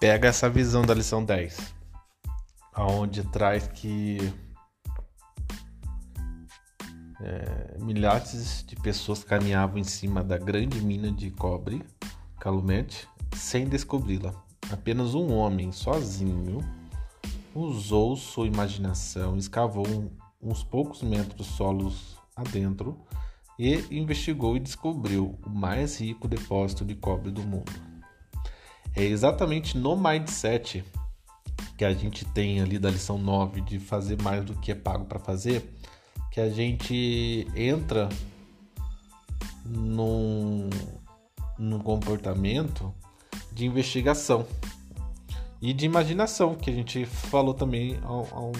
pega essa visão da lição 10, aonde traz que é, milhares de pessoas caminhavam em cima da grande mina de cobre, Calumet, sem descobri-la. Apenas um homem, sozinho, usou sua imaginação, escavou uns poucos metros solos adentro e investigou e descobriu o mais rico depósito de cobre do mundo. É exatamente no mindset que a gente tem ali da lição 9 de fazer mais do que é pago para fazer, que a gente entra num, num comportamento de investigação e de imaginação, que a gente falou também há, um,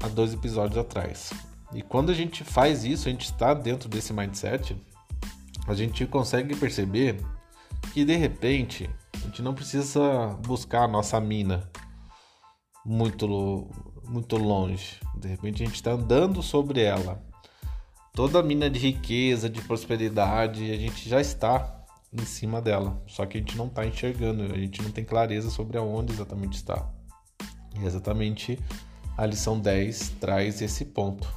há dois episódios atrás. E quando a gente faz isso, a gente está dentro desse mindset, a gente consegue perceber que de repente gente não precisa buscar a nossa mina muito, muito longe. De repente a gente está andando sobre ela. Toda a mina de riqueza, de prosperidade, a gente já está em cima dela. Só que a gente não está enxergando, a gente não tem clareza sobre aonde exatamente está. E exatamente a lição 10 traz esse ponto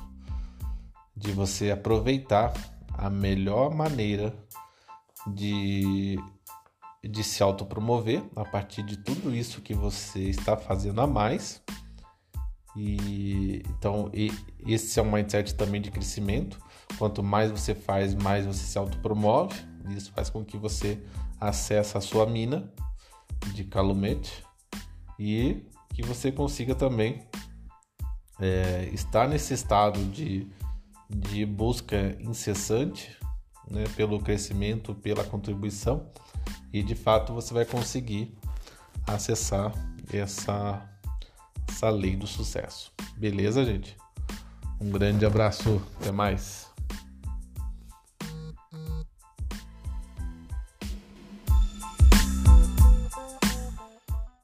de você aproveitar a melhor maneira de, de se autopromover a partir de tudo isso que você está fazendo a mais. E então e, esse é um mindset também de crescimento. Quanto mais você faz, mais você se autopromove. Isso faz com que você acesse a sua mina de calumete e que você consiga também é, estar nesse estado de de busca incessante né, pelo crescimento, pela contribuição e de fato você vai conseguir acessar essa, essa lei do sucesso. Beleza, gente? Um grande abraço, até mais.